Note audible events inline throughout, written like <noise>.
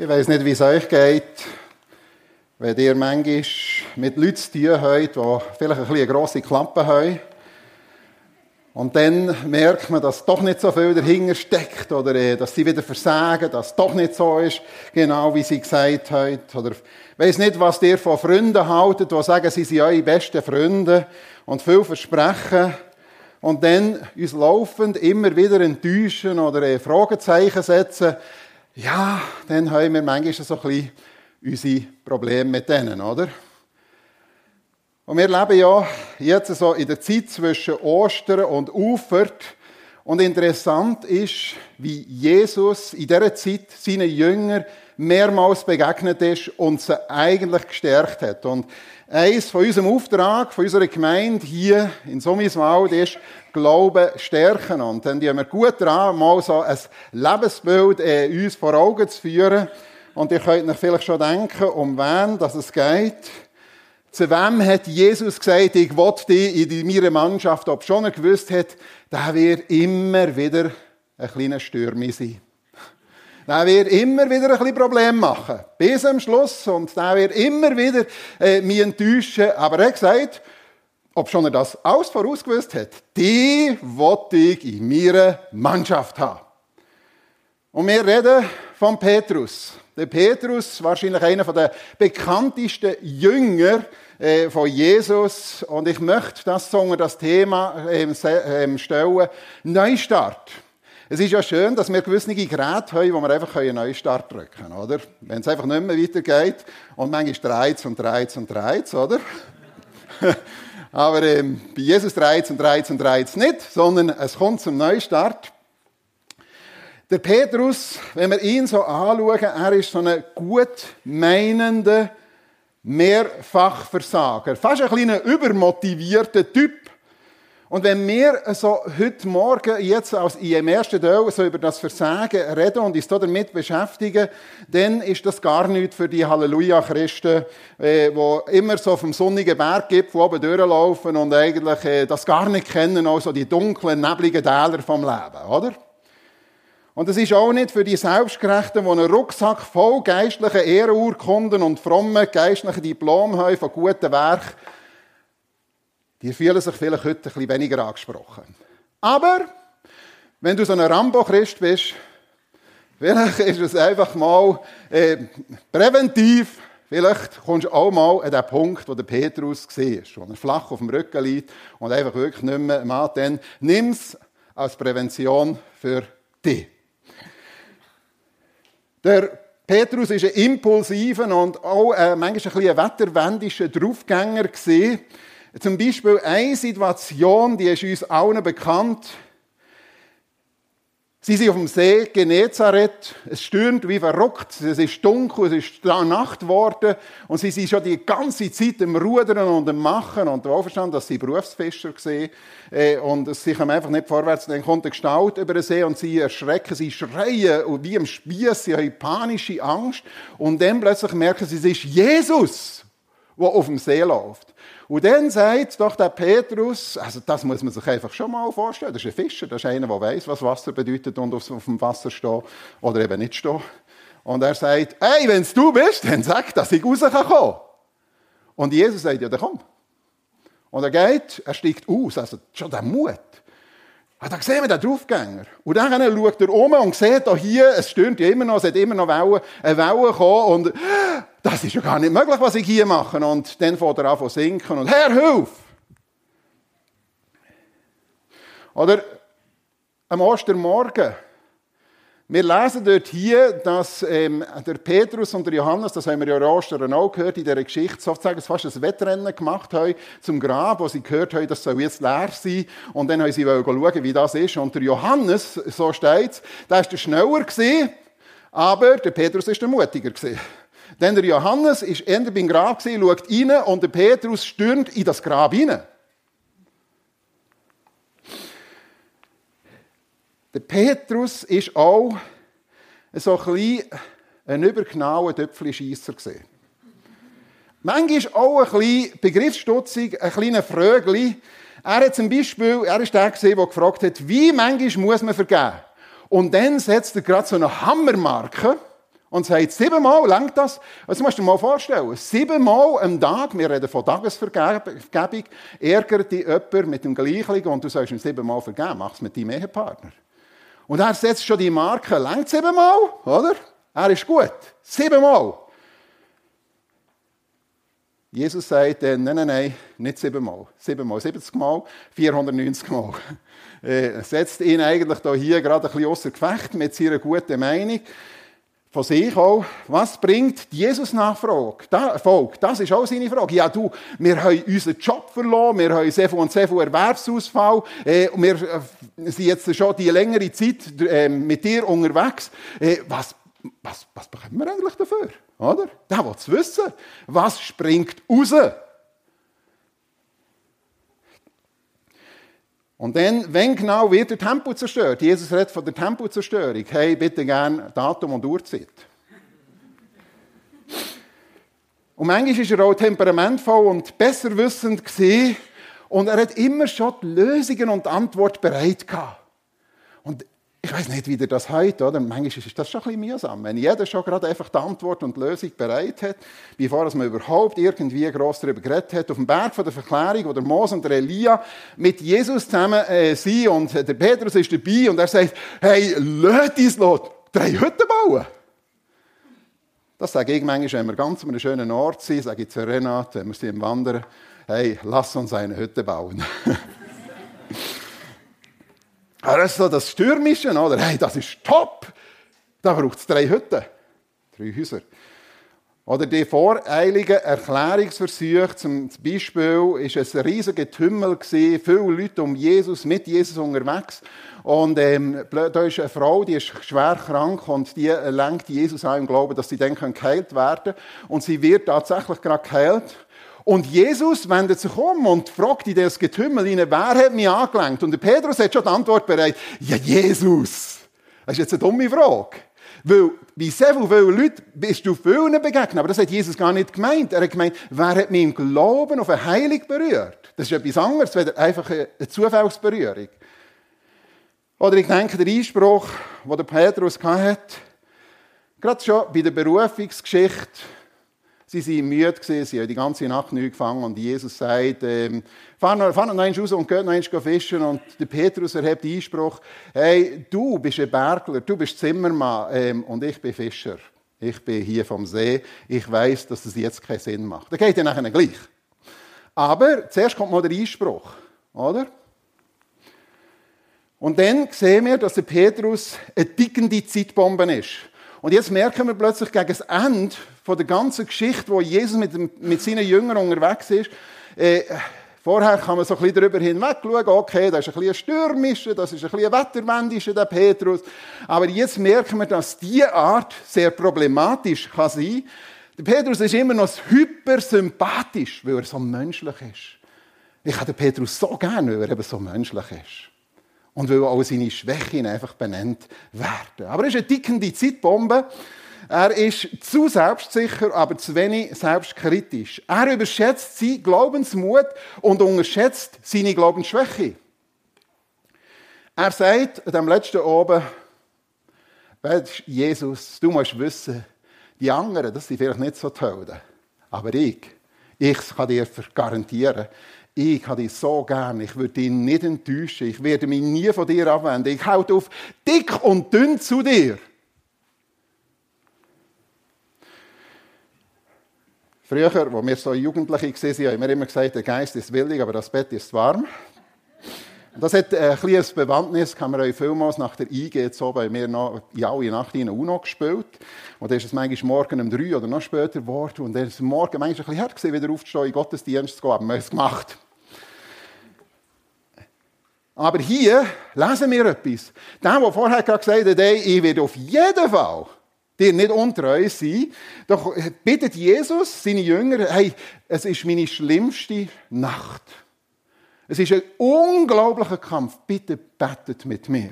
Ich weiß nicht, wie es euch geht, wenn ihr manchmal mit Leuten zu tun habt, die vielleicht ein bisschen grosse Klappe haben. Und dann merkt man, dass doch nicht so viel dahinter steckt oder äh, dass sie wieder versagen, dass es doch nicht so ist, genau wie sie gesagt haben. Oder ich weiss nicht, was ihr von Freunden haltet, die sagen, sie sind eure besten Freunde und viel versprechen und dann uns laufend immer wieder enttäuschen oder äh, Fragezeichen setzen ja, dann haben wir manchmal so ein bisschen unsere Probleme mit denen, oder? Und wir leben ja jetzt so in der Zeit zwischen Ostern und Ufert. Und interessant ist, wie Jesus in dieser Zeit seinen Jüngern mehrmals begegnet ist und sie eigentlich gestärkt hat. Und eins von unserem Auftrag, von unserer Gemeinde hier in Summiswald ist, Glauben stärken. Und dann haben wir gut dran, mal so ein Lebensbild äh, uns vor Augen zu führen. Und ihr könnt euch vielleicht schon denken, um wen dass es geht. Zu wem hat Jesus gesagt, ich will dich in meiner Mannschaft, ob schon er gewusst hat, der wird immer wieder ein kleiner Stürmi sein. Der wird immer wieder ein bisschen Probleme machen. Bis am Schluss. Und der wird immer wieder äh, mich enttäuschen. Aber er gesagt, ob schon er das alles vorausgewusst hat, die wollte ich in meiner Mannschaft haben. Und wir reden von Petrus. Der Petrus, wahrscheinlich einer der bekanntesten Jünger äh, von Jesus. Und ich möchte das das Thema ähm, ähm, stellen. Neustart. Es ist ja schön, dass wir gewisse Geräte haben, wo wir einfach einen Neustart drücken können, oder? Wenn es einfach nicht mehr weitergeht und manchmal dreht und dreht und dreht, oder? <laughs> Aber ähm, bei Jesus dreht und dreht und dreht nicht, sondern es kommt zum Neustart. Der Petrus, wenn wir ihn so anschauen, er ist so ein gut meinender Mehrfachversager. Fast ein kleiner übermotivierter Typ. Und wenn wir so heute Morgen jetzt als im ersten Teil so über das Versagen reden und uns damit beschäftigen, dann ist das gar nichts für die Halleluja-Christen, äh, die immer so vom sonnigen Berg gibt, wo oben durchlaufen und eigentlich äh, das gar nicht kennen, also die dunklen, nebligen Täler vom Leben, oder? Und es ist auch nicht für die Selbstgerechten, die einen Rucksack voll geistlichen Ehrenurkunden und frommen geistlichen Diplom haben von guten Werken, die fühlen sich vielleicht heute ein bisschen weniger angesprochen. Aber, wenn du so ein Rambo-Christ bist, vielleicht ist es einfach mal äh, präventiv, vielleicht kommst du auch mal an den Punkt, wo der Petrus war, wo er flach auf dem Rücken liegt und einfach wirklich nicht mehr macht, dann nimm es als Prävention für dich. Der Petrus ist ein impulsiver und auch äh, manchmal ein bisschen ein wetterwendischer Draufgänger gewesen. Zum Beispiel eine Situation, die ist uns allen bekannt. Sie sind auf dem See Genezareth. Es stürmt wie verrückt. Es ist dunkel, es ist Nacht geworden. Und sie sind schon die ganze Zeit im Rudern und im Machen. Und auch verstanden, dass sie Berufsfischer waren. Äh, und sie kommen einfach nicht vorwärts. Dann kommt eine Gestalt über den See und sie erschrecken, sie schreien wie im Spieß. Sie haben panische Angst. Und dann plötzlich merken sie, es ist Jesus, der auf dem See läuft. Und dann sagt doch der Petrus, also das muss man sich einfach schon mal vorstellen, das ist ein Fischer, das ist einer, der weiß, was Wasser bedeutet und auf dem Wasser stehen oder eben nicht stehen. Und er sagt, hey, wenn es du bist, dann sag, dass ich raus kann Und Jesus sagt, ja, dann komm. Und er geht, er steigt aus, also schon der Mut. Ah, da sehen wir den Draufgänger. Und dann schaut er um und sieht da hier, es stürmt ja immer noch, es hat immer noch Wellen, eine Welle gekommen und <gasps> das ist ja gar nicht möglich, was ich hier mache. Und dann fängt er an zu sinken und Herr, hilf! Oder am Ostermorgen wir lesen dort hier, dass ähm, der Petrus und der Johannes, das haben wir ja in Ostern auch gehört, in dieser Geschichte sozusagen fast ein Wettrennen gemacht haben zum Grab, wo sie gehört haben, das soll jetzt leer sein. Und dann haben sie schauen, wie das ist. Und der Johannes, so steht der ist der schneller gewesen, aber der Petrus ist der mutiger gewesen. Denn der Johannes ist eher beim Grab gewesen, schaut rein und der Petrus stürmt in das Grab hinein. Der Petrus ist auch so ein ein übergenauer Töpfelscheisser gesehen. Manchmal auch ein bisschen begriffsstutzig, ein kleiner Frögli. Er hat zum Beispiel, er ist der der gefragt hat, wie manchmal muss man vergeben? Und dann setzt er gerade so eine Hammermarke Und sagt, siebenmal, langt das? Also musst du dir mal vorstellen, siebenmal am Tag, wir reden von Tagesvergebung, ärgert dich jemand mit dem Gleichling und du sollst ihm siebenmal vergeben, mach es mit deinem Ehepartner. Und er setzt schon die Marke, langt siebenmal, oder? Er ist gut. Siebenmal. Jesus sagt dann, nein, nein, nein, nicht siebenmal. Siebenmal, 70 Mal, 490 Mal. Er setzt ihn eigentlich hier gerade ein bisschen außer Gefecht mit seiner guten Meinung von sich auch, was bringt Jesus-Nachfolge? Das ist auch seine Frage. Ja, du, wir haben unseren Job verloren, wir haben sehr viel und sehr viel Erwerbsausfall, äh, wir äh, sind jetzt schon die längere Zeit äh, mit dir unterwegs. Äh, was, was, was bekommen wir eigentlich dafür? Oder? Der will es wissen. Was springt raus? Und dann, wenn genau wird der Tempel zerstört? Jesus redet von der Tempelzerstörung. Hey, bitte gern Datum und Uhrzeit. Und manchmal war er auch temperamentvoll und besserwissend gewesen. Und er hat immer schon die Lösungen und die Antwort bereit gehabt. Ich weiß nicht, wie ihr das heute, oder? Manchmal ist das schon ein bisschen mühsam, wenn jeder schon gerade einfach die Antwort und die Lösung bereit hat, bevor man überhaupt irgendwie gross darüber geredet hat. Auf dem Berg von der Verklärung, wo der Mose und der Elia mit Jesus zusammen äh, sind und der Petrus ist dabei und er sagt, hey, lass uns los, drei Hütten bauen. Das sage ich manchmal, wenn wir ganz an einem schönen Ort sind, sage ich zu Renate, wenn wir sind im Wandern, hey, lass uns eine Hütte bauen. <laughs> Aber das ist so das Stürmische, oder? Hey, das ist top! Da braucht es drei Hütten. Drei Häuser. Oder die voreiligen Erklärungsversuche, zum Beispiel, es ein riesiger gewesen, viele Leute um Jesus, mit Jesus unterwegs. Und ähm, da ist eine Frau, die ist schwer krank und die lenkt Jesus an im Glauben, dass sie dann geheilt werden können. Und sie wird tatsächlich gerade geheilt. Und Jesus wendet sich um und fragt in das Getümmel hinein, wer hat mich angelenkt? Und der Petrus hat schon die Antwort bereit, ja, Jesus. Das ist jetzt eine dumme Frage. Weil bei sehr vielen Leuten bist du vielen begegnet, aber das hat Jesus gar nicht gemeint. Er hat gemeint, wer hat mich im Glauben auf eine Heilung berührt? Das ist etwas anderes, als einfach eine Zufallsberührung. Oder ich denke, der Einspruch, den der Petrus hatte, gerade schon bei der Berufungsgeschichte, Sie waren müde, sie haben die ganze Nacht nicht gefangen und Jesus sagt, ähm, fahr noch, fahr noch raus und geht noch fischen. Und der Petrus erhebt den Einspruch, hey, du bist ein Bergler, du bist Zimmermann ähm, und ich bin Fischer. Ich bin hier vom See, ich weiß, dass es jetzt keinen Sinn macht. Das geht ja nachher gleich. Aber zuerst kommt mal der Einspruch, oder? Und dann sehen wir, dass der Petrus eine tickende Zeitbombe ist. Und jetzt merken wir plötzlich gegen das Ende der ganzen Geschichte, wo Jesus mit, dem, mit seinen Jüngern unterwegs ist, äh, Vorher kann man so ein bisschen darüber hinweg schauen, okay, das ist ein bisschen stürmischer, das ist ein bisschen wetterwendischer, der Petrus. Aber jetzt merken wir, dass diese Art sehr problematisch kann sein Der Petrus ist immer noch hypersympathisch, weil er so menschlich ist. Ich habe den Petrus so gerne, weil er eben so menschlich ist. Und weil auch seine Schwächen einfach benannt werden. Aber er ist eine tickende Zeitbombe. Er ist zu selbstsicher, aber zu wenig selbstkritisch. Er überschätzt seinen Glaubensmut und unterschätzt seine Glaubensschwäche. Er sagt an dem letzten oben, Jesus, du musst wissen, die anderen, das sind vielleicht nicht so toll, aber ich, ich kann dir garantieren, ich habe dich so gern, ich würde dich nicht enttäuschen, ich werde mich nie von dir abwenden, ich halte auf dick und dünn zu dir. Früher, als wir so Jugendliche waren, haben wir immer gesagt, der Geist ist willig, aber das Bett ist warm. Das hat ein kleines Bewandtnis, kann man euch vielmals nach der IG so bei mir noch in alle Nacht in UNO gespielt. Und dann ist es manchmal morgen um drei oder noch später geworden. Und dann ist es morgen manchmal ein bisschen hart gewesen, wieder aufzustehen, in Gottesdienst zu gehen. Aber wir haben es gemacht. Aber hier lesen wir etwas. Der, der vorher gerade gesagt hat, ich werde auf jeden Fall dir nicht untreu sein. Doch bittet Jesus seine Jünger, hey, es ist meine schlimmste Nacht. Es ist ein unglaublicher Kampf. Bitte betet mit mir.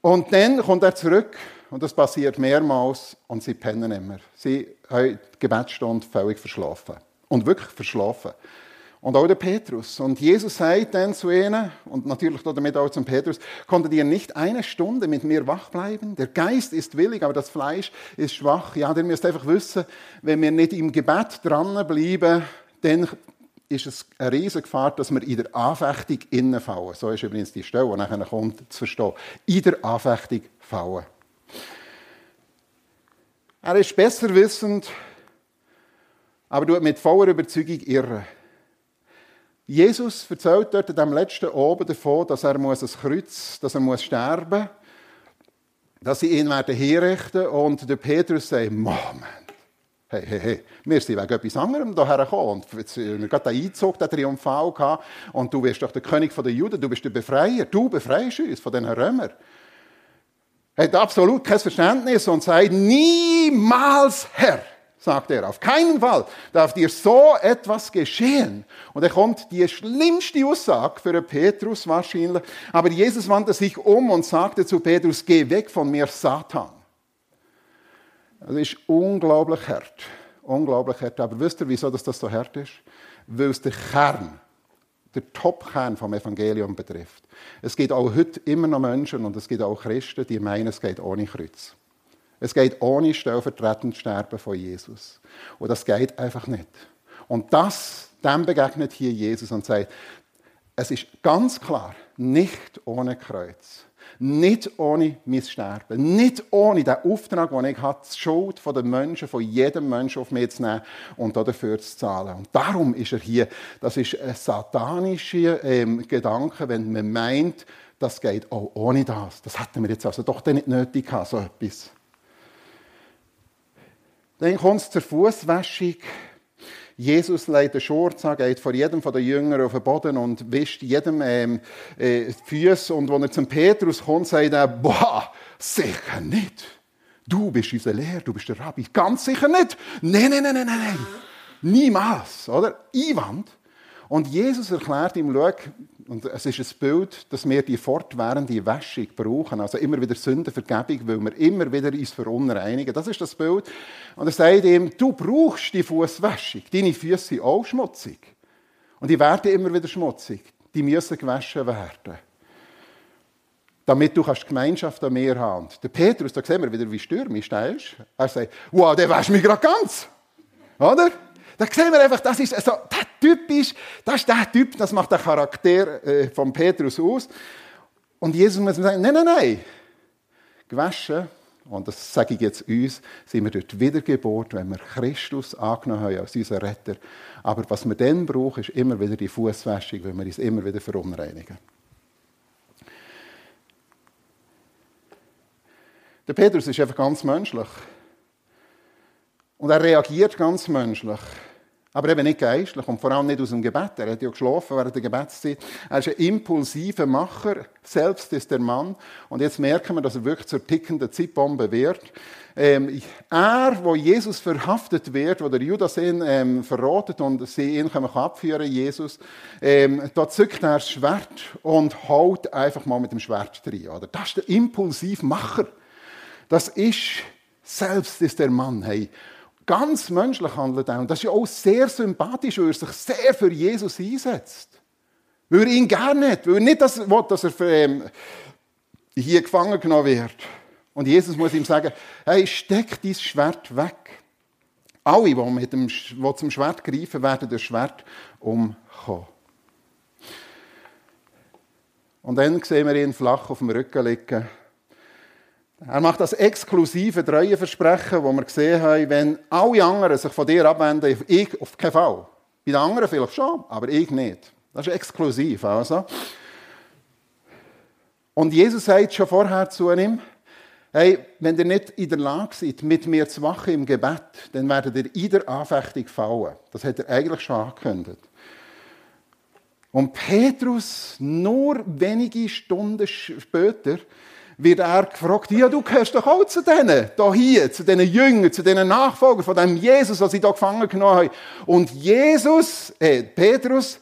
Und dann kommt er zurück und das passiert mehrmals und sie pennen immer. Sie haben die Gebetsstunde völlig verschlafen. Und wirklich verschlafen. Und auch der Petrus. Und Jesus sagt dann zu ihnen, und natürlich damit auch zum Petrus, konntet ihr nicht eine Stunde mit mir wach bleiben? Der Geist ist willig, aber das Fleisch ist schwach. Ja, ihr müsst einfach wissen, wenn wir nicht im Gebet dranbleiben, dann ist es eine riesige Gefahr, dass wir in der Anfechtung innenfallen. So ist übrigens die Stelle, die nachher kommt, zu verstehen. In der Anfechtung fallen. Er ist besser wissend, aber tut mit voller Überzeugung irren. Jesus erzählt dort in dem letzten Oben davon, dass er muss ein Kreuz, dass er muss sterben, dass sie ihn werden herrichten und der Petrus sagt, Moment, hey, hey, hey, wir sind wegen etwas anderem hierher gekommen und jetzt, wir gerade den Einzug, den Triumphal gehabt und du wirst doch der König der Juden, du bist der Befreier, du befreist uns von den Römern. Er hat absolut kein Verständnis und sagt, niemals Herr sagt er. Auf keinen Fall darf dir so etwas geschehen. Und er kommt die schlimmste Aussage für Petrus wahrscheinlich. Aber Jesus wandte sich um und sagte zu Petrus, geh weg von mir, Satan. Das ist unglaublich hart. Unglaublich hart. Aber wisst ihr, wieso das so hart ist? Weil es der Kern, der Topkern vom Evangelium betrifft. Es gibt auch heute immer noch Menschen und es gibt auch Christen, die meinen, es geht ohne Kreuz. Es geht ohne stellvertretend Sterben von Jesus. Und das geht einfach nicht. Und das, dem begegnet hier Jesus und sagt, es ist ganz klar, nicht ohne Kreuz. Nicht ohne mein Sterben. Nicht ohne den Auftrag, den ich habe, die Schuld von den Menschen, von jedem Menschen auf mich zu nehmen und dafür zu zahlen. Und darum ist er hier. Das ist ein satanischer ähm, Gedanke, wenn man meint, das geht auch ohne das. Das hätten wir jetzt also doch nicht nötig gehabt, so etwas. Dann kommt es zur Fußwäschung. Jesus legt den Schurz an, geht vor jedem von den auf den Boden und wischt jedem ähm, äh, die Füße. Und wenn er zum Petrus kommt, sagt er, boah, sicher nicht. Du bist unser Lehrer, du bist der Rabbi. Ganz sicher nicht. Nein, nein, nein, nein, nein. Niemals, oder? Einwand. Und Jesus erklärt ihm, schau, und es ist ein Bild, dass wir die fortwährende Wäschung brauchen. Also immer wieder Sündenvergebung, weil wir immer wieder uns verunreinigen. Das ist das Bild. Und er sagt ihm, du brauchst die Fußwäschung. Deine Füße sind auch schmutzig. Und die werden immer wieder schmutzig. Die müssen gewaschen werden. Damit du kannst Gemeinschaft an mir haben. Der Petrus, da sehen wir wieder, wie stürmisch der ist. Er sagt, wow, der wäscht mich gerade ganz. Oder? Da sehen wir einfach, das ist so, der Typ das ist der Typ, das macht den Charakter äh, von Petrus aus. Und Jesus muss sagen, nein, nein, nein. Gewaschen, und das sage ich jetzt uns, sind wir dort Wiedergeburt, wenn wir Christus angenommen haben als unseren Retter. Aber was wir dann brauchen, ist immer wieder die Fußwäschung, weil wir uns immer wieder verunreinigen. Der Petrus ist einfach ganz menschlich. Und er reagiert ganz menschlich. Aber eben nicht geistlich und vor allem nicht aus dem Gebet. Er hat ja geschlafen während der Gebetszeit. Er ist ein impulsiver Macher. Selbst ist der Mann. Und jetzt merken wir, dass er wirklich zur tickenden Zeitbombe wird. Ähm, er, wo Jesus verhaftet wird, wo der Judas ihn ähm, verrotet und sie ihn können abführen, Jesus, ähm, da zückt er das Schwert und haut einfach mal mit dem Schwert drin. Oder? Das ist der impulsive Macher. Das ist, selbst ist der Mann. Hey ganz menschlich handelt er. Und das ist ja auch sehr sympathisch, weil er sich sehr für Jesus einsetzt. Weil er ihn gerne hat. Weil er nicht das will, dass er ähm, hier gefangen genommen wird. Und Jesus muss ihm sagen, hey, steck dein Schwert weg. Alle, die, mit dem, die zum Schwert greifen, werden das Schwert umkommen. Und dann sehen wir ihn flach auf dem Rücken liegen er macht das exklusive Treueversprechen, wo wir gesehen haben, wenn alle anderen sich von dir abwenden, ich auf keinen Fall. Bei den anderen vielleicht schon, aber ich nicht. Das ist exklusiv. Also. Und Jesus sagt schon vorher zu ihm, hey, wenn ihr nicht in der Lage seid, mit mir zu wachen im Gebet, dann werdet ihr in der Anfechtung fallen. Das hat er eigentlich schon angekündigt. Und Petrus, nur wenige Stunden später, wird er gefragt, ja, du gehörst doch auch zu denen, da hier, zu diesen Jüngern, zu diesen Nachfolgern von dem Jesus, was sie da gefangen genommen haben. Und Jesus, äh, Petrus,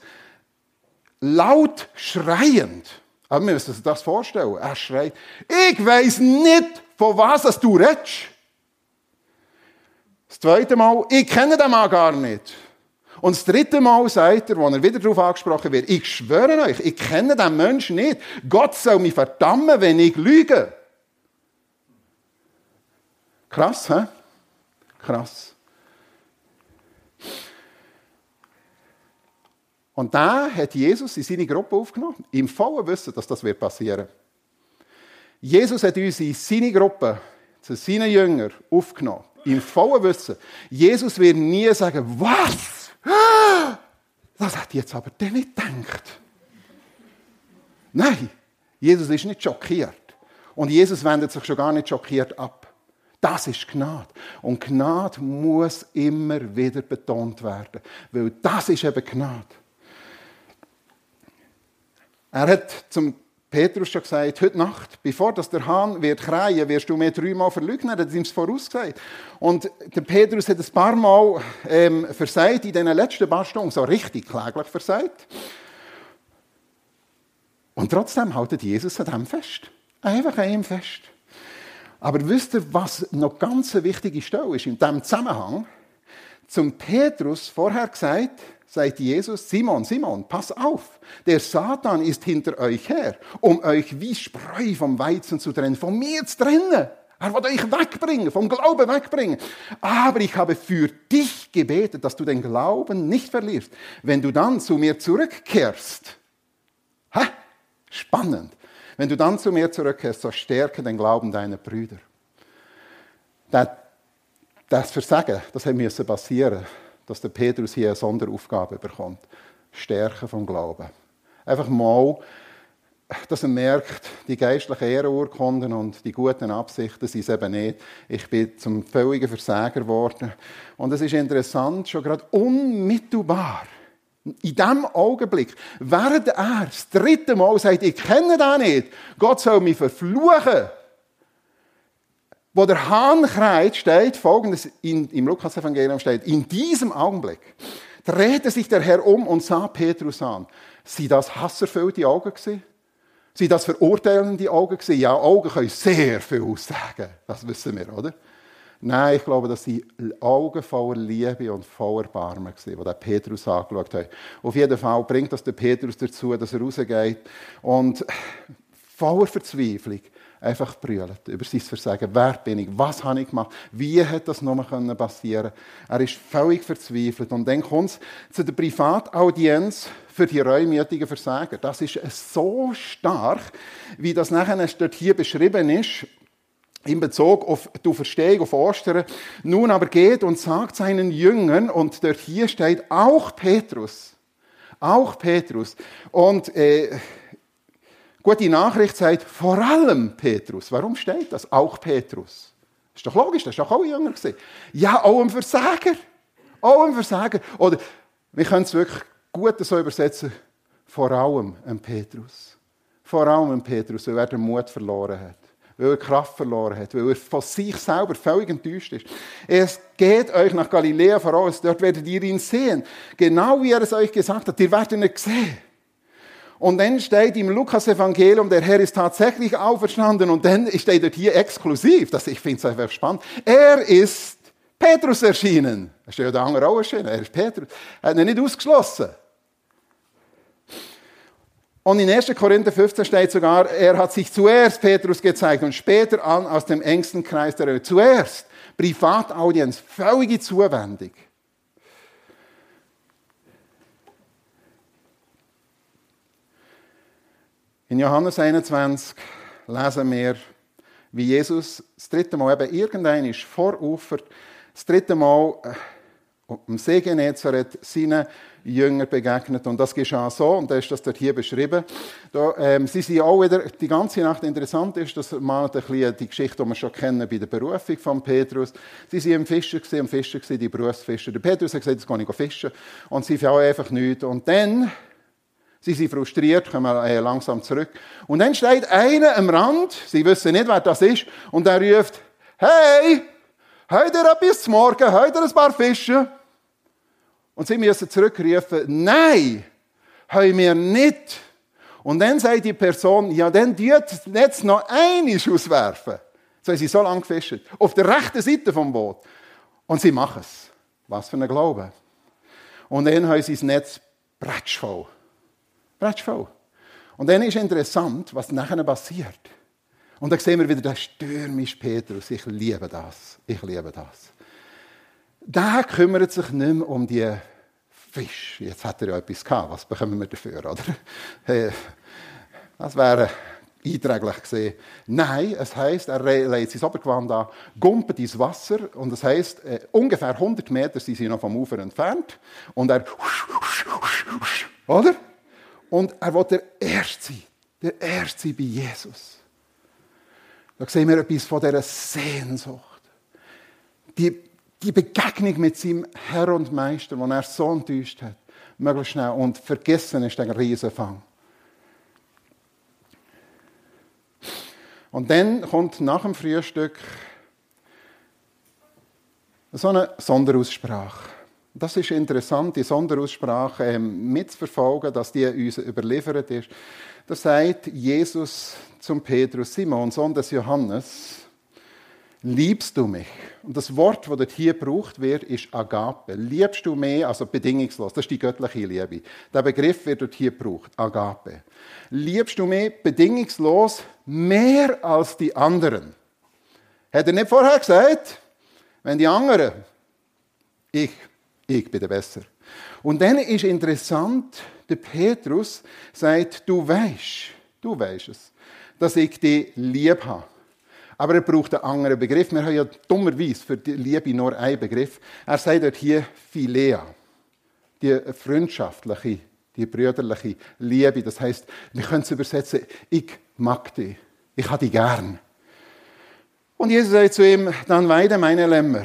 laut schreiend, aber wir müssen uns das vorstellen, er schreit, ich weiß nicht, von was du redest. Das zweite Mal, ich kenne den Mann gar nicht. Und das dritte Mal sagt er, wo er wieder darauf angesprochen wird, ich schwöre euch, ich kenne den Menschen nicht. Gott soll mich verdammen, wenn ich lüge. Krass, hä? Krass. Und da hat Jesus in seine Gruppe aufgenommen, im vollen Wissen, dass das passieren wird. Jesus hat uns in seine Gruppe, zu seinen Jüngern, aufgenommen, im vollen Wissen. Jesus wird nie sagen, was? Das hat jetzt aber der nicht gedacht. Nein, Jesus ist nicht schockiert. Und Jesus wendet sich schon gar nicht schockiert ab. Das ist Gnade. Und Gnade muss immer wieder betont werden. Weil das ist eben Gnade. Er hat zum Petrus schon gesagt, heute Nacht, bevor das der Hahn wird kreien, wirst du mir dreimal verleugnen. Er hat ihm es vorausgesagt. Und der Petrus hat ein paar Mal ähm, versagt, in den letzten paar Stunden, so richtig kläglich versagt. Und trotzdem haltet Jesus an dem fest. Einfach an ihm fest. Aber wisst ihr, was noch ganz eine wichtige Stelle ist in diesem Zusammenhang? Zum Petrus vorher gesagt, sagt Jesus, Simon, Simon, pass auf, der Satan ist hinter euch her, um euch wie Spreu vom Weizen zu trennen, von mir zu trennen. Er will euch wegbringen, vom Glauben wegbringen. Aber ich habe für dich gebetet, dass du den Glauben nicht verlierst. Wenn du dann zu mir zurückkehrst, ha, spannend. Wenn du dann zu mir zurückkehrst, so stärke den Glauben deiner Brüder. Das Versagen, das musste passieren, dass der Petrus hier eine Sonderaufgabe bekommt. Stärke vom Glauben. Einfach mal, dass er merkt, die geistlichen Ehrenurkunden und die guten Absichten sind es eben nicht. Ich bin zum völligen Versager geworden. Und es ist interessant, schon gerade unmittelbar in diesem Augenblick, während er das dritte Mal sagt, ich kenne den nicht, Gott soll mich verfluchen, wo der Hahn kreit, steht folgendes in, im Lukas-Evangelium steht, in diesem Augenblick drehte sich der Herr um und sah Petrus an. Sie das hasserfüllte Augen gewesen? Sie das verurteilende Augen gewesen? Ja, Augen können sehr viel aussagen. Das wissen wir, oder? Nein, ich glaube, dass sie Augen voller Liebe und voller Barmen waren, die der Petrus angeschaut haben. Auf jeden Fall bringt das der Petrus dazu, dass er rausgeht und voller Verzweiflung einfach brüllt über sein Versagen. Wer bin ich? Was habe ich gemacht? Wie hat das nur passieren Er ist völlig verzweifelt. Und dann kommt es zu der Privataudienz für die reumütigen Versager. Das ist so stark, wie das nachher dort hier beschrieben ist in Bezug auf die Verstehung auf Ostern. Nun aber geht und sagt seinen Jüngern, und dort hier steht auch Petrus, auch Petrus. Und äh, gute Nachricht sagt vor allem Petrus. Warum steht das? Auch Petrus. Ist doch logisch, das war doch auch Jünger. Ja, auch ein Versager. Auch ein Versager. Oder wir können es wirklich gut so übersetzen, vor allem ein Petrus. Vor allem ein Petrus, weil er den Mut verloren hat weil er Kraft verloren hat, weil er von sich selber völlig enttäuscht ist. Es geht euch nach Galiläa voraus, dort werdet ihr ihn sehen. Genau wie er es euch gesagt hat, ihr werdet ihn nicht sehen. Und dann steht im Lukas-Evangelium, der Herr ist tatsächlich auferstanden. Und dann steht dort hier exklusiv, das, ich finde es einfach spannend, er ist Petrus erschienen. Er ist ja der andere auch erschienen, er ist Petrus. Er hat ihn nicht ausgeschlossen. Und in 1. Korinther 15 steht sogar, er hat sich zuerst Petrus gezeigt und später an aus dem engsten Kreis der Welt. Zuerst Privataudienz, völlige Zuwendung. In Johannes 21 lesen wir, wie Jesus das dritte Mal eben irgendein ist vorufert, das dritte Mal äh, am See Genezareth seinen Jünger begegnet. Und das geschah so, und da ist das dort hier beschrieben. Da, ähm, sie sind auch wieder die ganze Nacht interessant ist, das malt ein bisschen die Geschichte, die wir schon kennen bei der Berufung von Petrus. Sie waren im Fischer, am Fischer, die Berufsfischer. Der Petrus hat gesagt, jetzt gehe ich fischen. Und sie finden einfach nichts. Und dann, sie sind frustriert, kommen äh, langsam zurück. Und dann steht einer am Rand, sie wissen nicht, wer das ist, und er ruft, hey, heute etwas zum Morgen, heute ein paar Fische. Und sie müssen zurückrufen, nein, haben wir nicht. Und dann sagt die Person, ja, dann tut jetzt noch einiges auswerfen. So haben sie so lange gefischt. Auf der rechten Seite vom Boot. Und sie machen es. Was für ein Glaube. Und dann haben sie das Netz bretschvoll. Bretschvoll. Und dann ist interessant, was nachher passiert. Und dann sehen wir wieder, der stürmische Petrus. Ich liebe das. Ich liebe das. Der kümmert sich nicht mehr um die Fisch. Jetzt hat er ja etwas gehabt. Was bekommen wir dafür, oder? Das wäre einträglich gesehen. Nein, es heißt, er legt sein Obergewand an, gumpet ins Wasser und das heißt, äh, ungefähr 100 Meter sind sie noch vom Ufer entfernt und er, oder? Und er will der Erste sein, der Erste sein bei Jesus. Da sehen wir etwas von dieser Sehnsucht. Die, die Begegnung mit seinem Herr und Meister, den er so enttäuscht hat, möglichst schnell. Und vergessen ist der Riesenfang. Und dann kommt nach dem Frühstück so eine Sonderaussprache. Das ist interessant, die Sonderaussprache ähm, mitzuverfolgen, dass die uns überliefert ist. Da sagt Jesus zum Petrus, Simon, Sohn des Johannes, liebst du mich? Und das Wort, das dort hier gebraucht wird, ist Agape. Liebst du mich, also bedingungslos, das ist die göttliche Liebe. Der Begriff wird dort hier gebraucht, Agape. Liebst du mich bedingungslos mehr als die anderen? Hat er nicht vorher gesagt? Wenn die anderen, ich, ich bin der Besser. Und dann ist interessant, der Petrus sagt, du weißt, du weißt es, dass ich dich lieb habe. Aber er braucht einen anderen Begriff. Wir haben ja dummerweise für die Liebe nur einen Begriff. Er sagt dort hier Philea. Die freundschaftliche, die brüderliche Liebe. Das heißt, wir können es übersetzen, ich mag dich. Ich habe dich gern. Und Jesus sagt zu ihm, dann weide meine Lämmer.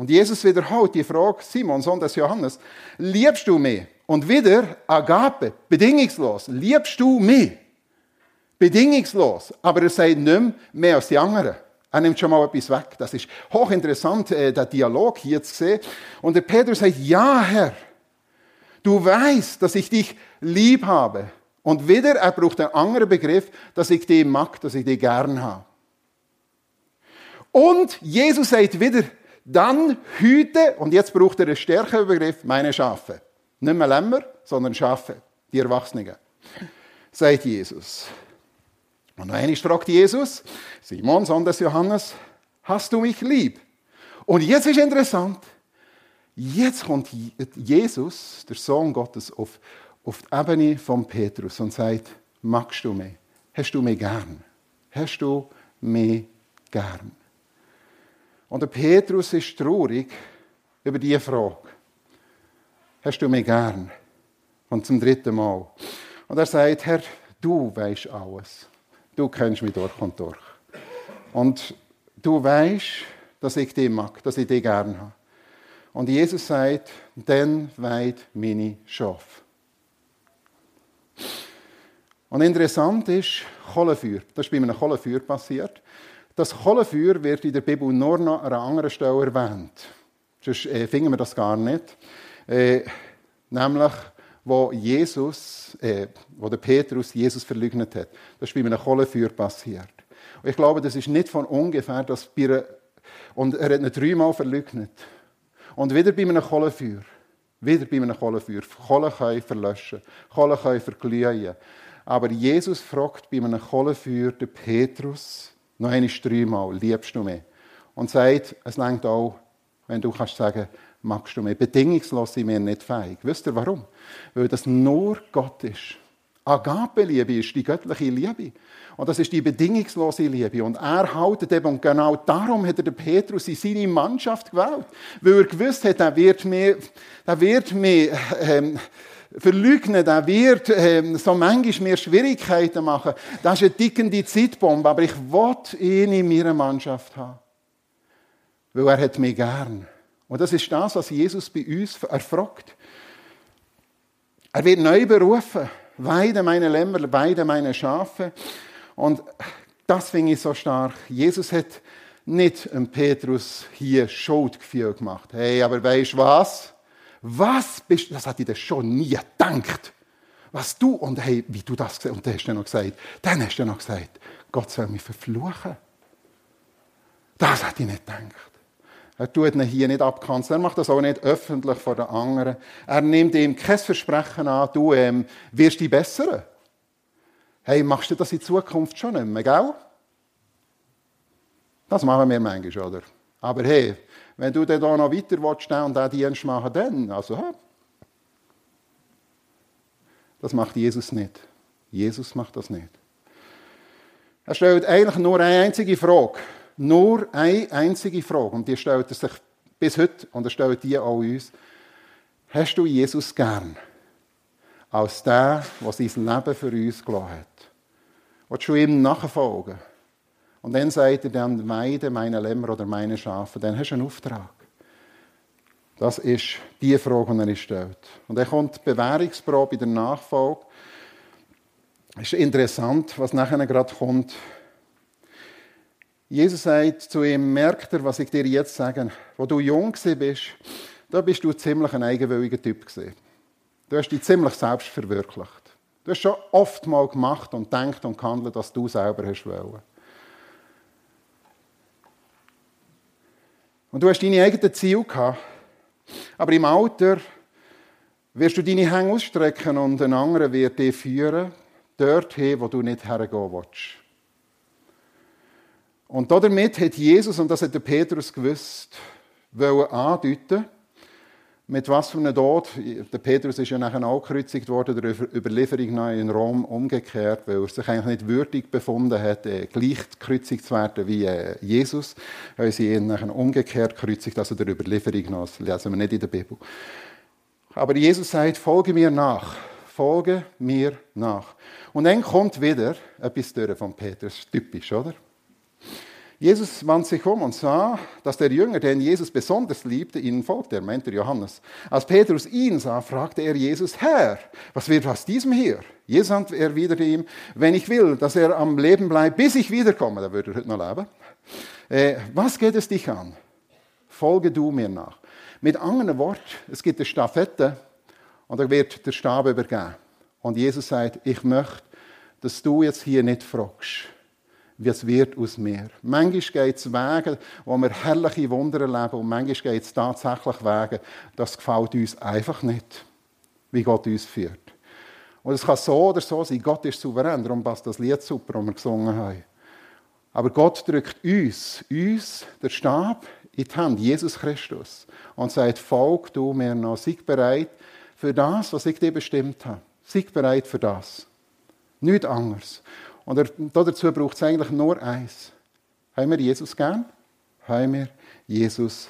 Und Jesus wiederholt die Frage, Simon, Sohn des Johannes, liebst du mich? Und wieder, Agape, bedingungslos, liebst du mich? Bedingungslos. Aber er sagt nicht mehr, mehr als die anderen. Er nimmt schon mal etwas weg. Das ist hochinteressant, äh, der Dialog hier zu sehen. Und der Petrus sagt, ja, Herr, du weißt, dass ich dich lieb habe. Und wieder, er braucht einen anderen Begriff, dass ich dich mag, dass ich dich gern habe. Und Jesus sagt wieder, dann hüte, und jetzt braucht er einen stärkeren Begriff, meine Schafe. Nicht mehr Lämmer, sondern Schafe, die Erwachsenen. Sagt Jesus. Und noch einmal fragt Jesus, Simon, Sohn des Johannes, hast du mich lieb? Und jetzt ist interessant, jetzt kommt Jesus, der Sohn Gottes, auf, auf die Ebene von Petrus und sagt, magst du mich? Hast du mich gern? Hast du mich gern? Und der Petrus ist traurig über diese Frage. Hast du mich gern? Und zum dritten Mal. Und er sagt, Herr, du weißt alles. Du kennst mich durch und durch. Und du weißt, dass ich dich mag, dass ich dich gern habe. Und Jesus sagt, dann weid meine Schafe. Und interessant ist, Kohlenfeuer. Das ist bei einem Kohlenfeuer passiert. Das Kohlenfeuer wird in der Bibel nur noch an einer anderen Stelle erwähnt. Sonst äh, finden wir das gar nicht. Äh, nämlich wo Jesus, äh, wo der Petrus Jesus verleugnet hat. Das ist bei einem Kohlenfeuer passiert. Und ich glaube, das ist nicht von ungefähr, dass bei einer, und er hat ihn dreimal verleugnet. Und wieder bei einem Kohlenfeuer. Wieder bei einem Kohlenfeuer. Kohlen können verlöschen. Kohlen können verglühen. Aber Jesus fragt bei einem Kohlenfeuer den Petrus noch einmal dreimal, liebst du mich? Und sagt, es längt auch, wenn du kannst sagen, magst du mich. Bedingungslos sind wir nicht fähig. Wisst ihr warum? Weil das nur Gott ist. Agape-Liebe ist die göttliche Liebe. Und das ist die bedingungslose Liebe. Und er haltet eben, und genau darum hat er den Petrus in seine Mannschaft gewählt. Weil er gewusst hat, er wird mir, er wird mir, ähm, verleugnen, er wird ähm, so manchmal mir Schwierigkeiten machen. Das ist eine dickende Zeitbombe, aber ich will ihn in meiner Mannschaft haben. Weil er hat mich gern. Und das ist das, was Jesus bei uns erfragt. Er wird neu berufen. Weide meine Lämmer, weide meine Schafe. Und das finde ich so stark. Jesus hat nicht dem Petrus hier Schuldgefühl gemacht. Hey, aber weißt du was? Was bist du? Das hat ich dir schon nie gedacht. Was du und hey, wie du das und dann hast du noch gesagt, dann hast du noch gesagt, Gott soll mich verfluchen. Das hat ich nicht gedacht. Er tut ihn hier nicht abkanzeln. Er macht das auch nicht öffentlich vor den anderen. Er nimmt ihm kein Versprechen an, du ähm, wirst dich bessern. Hey, machst du das in Zukunft schon nicht mehr, gell? Das machen wir manchmal, oder? Aber hey, wenn du dann noch weiter willst und diesen Dienst machen dann, also, ha. Das macht Jesus nicht. Jesus macht das nicht. Er stellt eigentlich nur eine einzige Frage. Nur eine einzige Frage. Und die stellt er sich bis heute und er stellt die auch uns. Hast du Jesus gern? Als der, der sein Leben für uns gelassen hat. Willst du ihm nachfolgen? Und dann sagt er dann, weide meine Lämmer oder meine Schafe. Dann hast du einen Auftrag. Das ist die Frage, die er stellt. Und dann kommt die Bewährungsprobe in der Nachfolge. Es ist interessant, was nachher gerade kommt. Jesus sagt zu ihm, merkt er, was ich dir jetzt sage, wo du jung bist, da bist du ziemlich ein eigenwilliger Typ gewesen. Du hast dich ziemlich selbst verwirklicht. Du hast schon oft mal gemacht und denkt und gehandelt, dass du selber hast wollen. Und du hast deine eigenen Ziele gehabt. Aber im Alter wirst du deine Hänge ausstrecken und ein anderer wird dich führen, dorthin, wo du nicht hergehen willst. Und damit hat Jesus, und das hat der Petrus gewusst, wollen andeuten, mit was für einem Tod, der Petrus ist ja nachher auch gekreuzigt worden, der Überlieferung nach in Rom umgekehrt, weil er sich eigentlich nicht würdig befunden hat, äh, gleich gekreuzigt zu werden wie äh, Jesus, haben sie ihn nachher umgekehrt gekreuzigt, also der Überlieferung nach, das lesen wir nicht in der Bibel. Aber Jesus sagt, folge mir nach, folge mir nach. Und dann kommt wieder etwas durch von Petrus, typisch, oder? Jesus wandte sich um und sah, dass der Jünger, den Jesus besonders liebte, ihnen folgte. Er meinte Johannes. Als Petrus ihn sah, fragte er Jesus, Herr, was wird aus diesem hier? Jesus erwiderte ihm, wenn ich will, dass er am Leben bleibt, bis ich wiederkomme, da würde er heute noch leben. Äh, was geht es dich an? Folge du mir nach. Mit anderen Worten, es gibt eine Staffette und da wird der Stab übergeben. Und Jesus sagt, ich möchte, dass du jetzt hier nicht fragst wie es wird aus mir. Manchmal geht es Wege, wo wir herrliche Wunder erleben und manchmal geht es tatsächlich Wege, das gefällt uns einfach nicht, wie Gott uns führt. Und es kann so oder so sein, Gott ist souverän, darum passt das Lied super, das wir gesungen haben. Aber Gott drückt uns, uns, der Stab, in die Hand, Jesus Christus, und sagt, folg du mir noch, sei bereit für das, was ich dir bestimmt habe. Sei bereit für das. Nichts anderes. Und dazu braucht es eigentlich nur eins. Haben wir Jesus gern? Haben wir Jesus